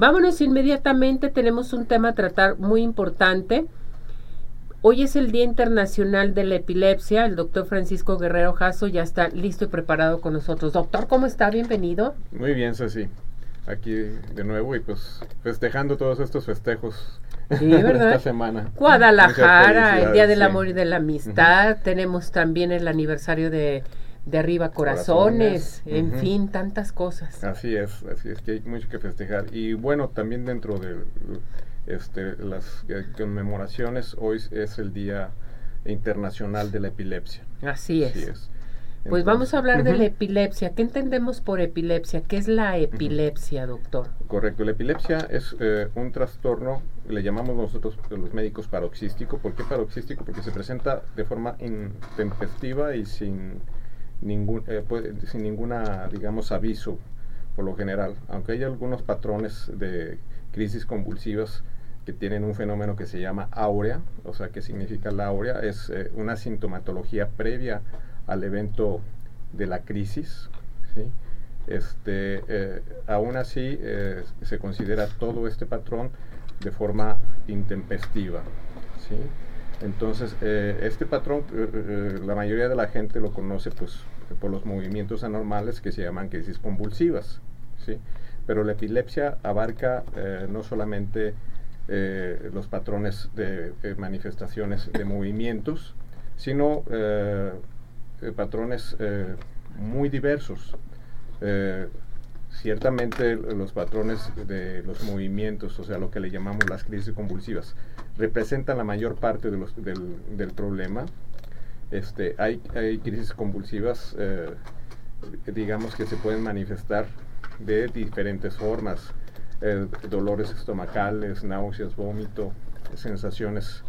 Vámonos inmediatamente, tenemos un tema a tratar muy importante. Hoy es el Día Internacional de la Epilepsia. El doctor Francisco Guerrero Jasso ya está listo y preparado con nosotros. Doctor, ¿cómo está? Bienvenido. Muy bien, Ceci. Aquí de nuevo y pues festejando todos estos festejos Sí, ¿verdad? esta semana. Guadalajara, el Día del Amor y de la Amistad. Tenemos también el aniversario de, de Arriba Corazones. En fin, tantas cosas. Así es, así es que hay mucho que festejar. Y bueno, también dentro de este, las eh, conmemoraciones, hoy es el Día Internacional de la Epilepsia. Así es. pues vamos a hablar de la epilepsia. ¿Qué entendemos por epilepsia? ¿Qué es la epilepsia, doctor? Correcto, la epilepsia es eh, un trastorno, le llamamos nosotros los médicos paroxístico. ¿Por qué paroxístico? Porque se presenta de forma intempestiva y sin ningún, eh, sin ninguna, digamos, aviso por lo general. Aunque hay algunos patrones de crisis convulsivas que tienen un fenómeno que se llama áurea, o sea, ¿qué significa la áurea? Es eh, una sintomatología previa al evento de la crisis, Este, eh, aún así eh, se considera todo este patrón de forma intempestiva. ¿sí? Entonces, este patrón, la mayoría de la gente lo conoce pues, por los movimientos anormales que se llaman crisis convulsivas. ¿sí? pero la epilepsia abarca eh, no solamente eh, los patrones de eh, manifestaciones de movimientos, sino patrones muy diversos. Ciertamente los patrones de los movimientos, o sea, lo que le llamamos las crisis convulsivas, representan la mayor parte de los, del, problema. Este, hay, hay crisis convulsivas, digamos, que se pueden manifestar de diferentes formas, eh, dolores estomacales, náuseas, vómito, sensaciones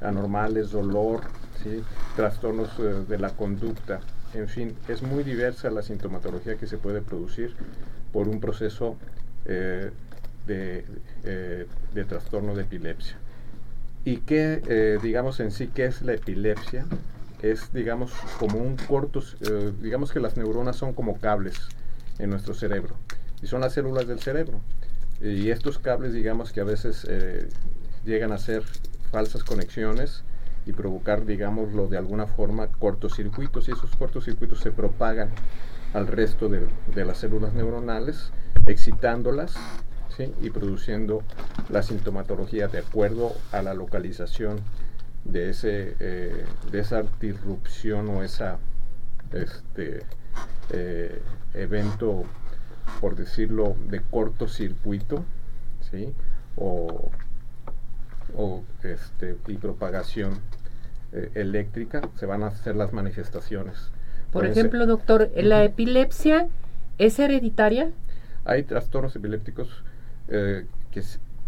anormales, dolor, ¿sí? trastornos eh, de la conducta, en fin, es muy diversa la sintomatología que se puede producir por un proceso eh, de, de, trastorno de epilepsia. ¿Y qué, digamos en sí, qué es la epilepsia? Es, digamos, como un corto, digamos que las neuronas son como cables en nuestro cerebro. Y son las células del cerebro. Y estos cables, digamos que a veces eh, llegan a ser falsas conexiones y provocar, digámoslo de alguna forma, cortocircuitos. Y esos cortocircuitos se propagan al resto de, las células neuronales, excitándolas y produciendo la sintomatología de acuerdo a la localización de, ese, eh, de esa disrupción o esa este, eh, evento, por decirlo, de cortocircuito, ¿sí? O, este, y propagación eh, eléctrica, se van a hacer las manifestaciones. Por ejemplo, doctor, ¿la epilepsia es hereditaria? Hay trastornos epilépticos eh, que,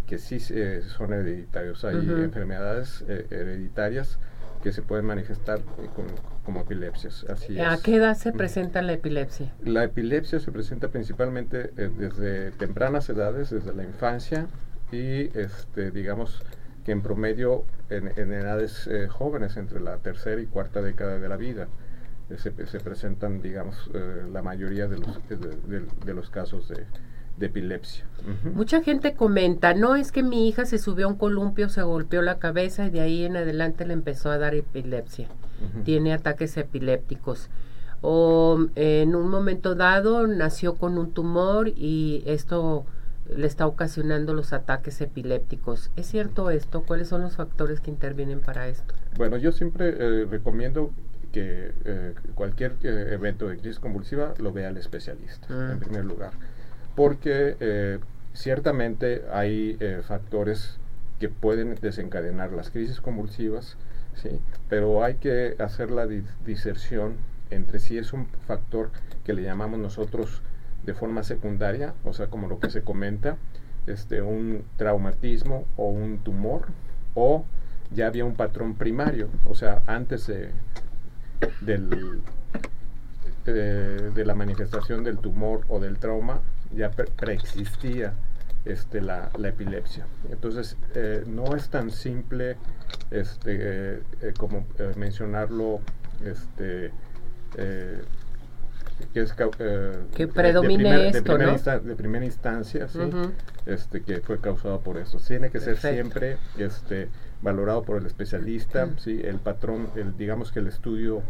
que sí son hereditarios. Hay enfermedades hereditarias que se pueden manifestar como epilepsias. Así ¿A qué edad se presenta la epilepsia? La epilepsia se presenta principalmente eh, desde tempranas edades, desde la infancia y este, digamos que en promedio en, edades eh, jóvenes, entre la tercera y cuarta década de la vida, eh, se, presentan, digamos, la mayoría de los, de los casos de, de epilepsia. Mucha gente comenta, no es que mi hija se subió a un columpio, se golpeó la cabeza y de ahí en adelante le empezó a dar epilepsia. Tiene ataques epilépticos. O en un momento dado nació con un tumor y esto le está ocasionando los ataques epilépticos. ¿Es cierto esto? ¿Cuáles son los factores que intervienen para esto? Bueno, yo siempre eh, recomiendo que eh, cualquier eh, evento de crisis convulsiva lo vea el especialista, en mm. primer lugar porque eh, ciertamente hay factores que pueden desencadenar las crisis convulsivas, ¿sí? pero hay que hacer la diserción entre si es un factor que le llamamos nosotros de forma secundaria, o sea, como lo que se comenta, este, un traumatismo o un tumor, o ya había un patrón primario, o sea, antes de, del, eh, de la manifestación del tumor o del trauma, ya preexistía este, la, epilepsia. Entonces, eh, no es tan simple este, eh, como mencionarlo este, que es eh, que predomine esto, de ¿no? de primera instancia, ¿sí? este, que fue causado por esto. Tiene que ser siempre este, valorado por el especialista, ¿sí? El patrón, el, digamos que el estudio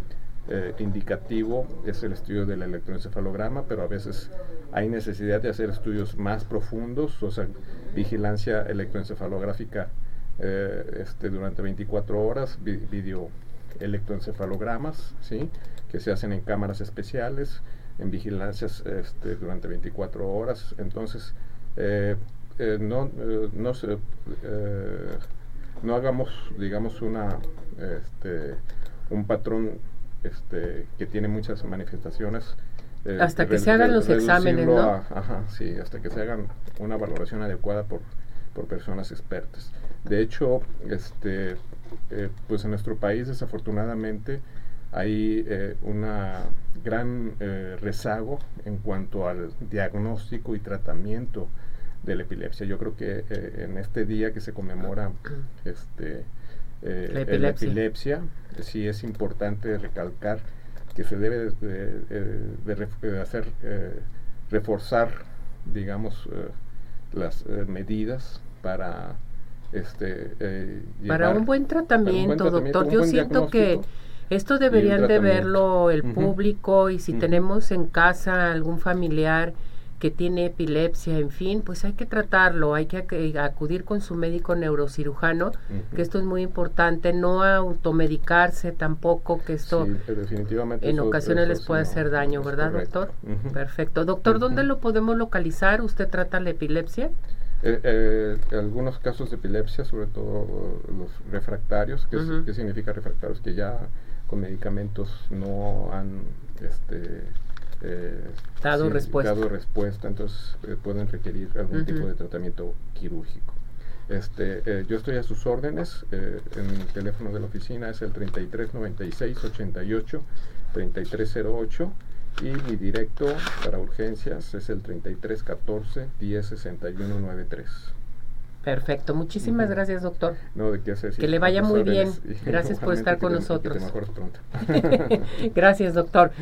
eh, indicativo es el estudio del electroencefalograma, pero a veces hay necesidad de hacer estudios más profundos, o sea, vigilancia electroencefalográfica eh, este, durante 24 horas, video electroencefalogramas, ¿sí? que se hacen en cámaras especiales, en vigilancias este, durante 24 horas. Entonces, eh, no, no, se, no hagamos, digamos, una, este, un patrón este, que tiene muchas manifestaciones. Eh, hasta que se hagan los exámenes, ¿no? ajá, sí, hasta que se hagan una valoración adecuada por, por personas expertas. De hecho, este, eh, pues en nuestro país desafortunadamente hay eh, una gran rezago en cuanto al diagnóstico y tratamiento de la epilepsia. Yo creo que en este día que se conmemora este, la epilepsia. sí es importante recalcar que se debe de, hacer eh, reforzar digamos eh, las eh, medidas para este para un buen tratamiento, doctor. Yo siento que esto deberían de verlo el público y si tenemos en casa algún familiar que tiene epilepsia, en fin, pues hay que tratarlo, hay que acudir con su médico neurocirujano, que esto es muy importante, no automedicarse tampoco, que esto en ocasiones les puede hacer daño, ¿verdad, doctor? Perfecto. Doctor, ¿dónde lo podemos localizar? ¿Usted trata la epilepsia? Eh, eh, algunos casos de epilepsia, sobre todo los refractarios, ¿qué, significa refractarios? Que ya con medicamentos no han este, eh, dado respuesta. Dado respuesta, entonces eh, pueden requerir algún tipo de tratamiento quirúrgico. Este, eh, yo estoy a sus órdenes, en el teléfono de la oficina es el 3396 88 3308 y mi directo para urgencias es el 3314 106193 93. Perfecto, muchísimas gracias doctor. No, de qué hacer. Que le vaya muy bien. Gracias por estar con nosotros. gracias doctor.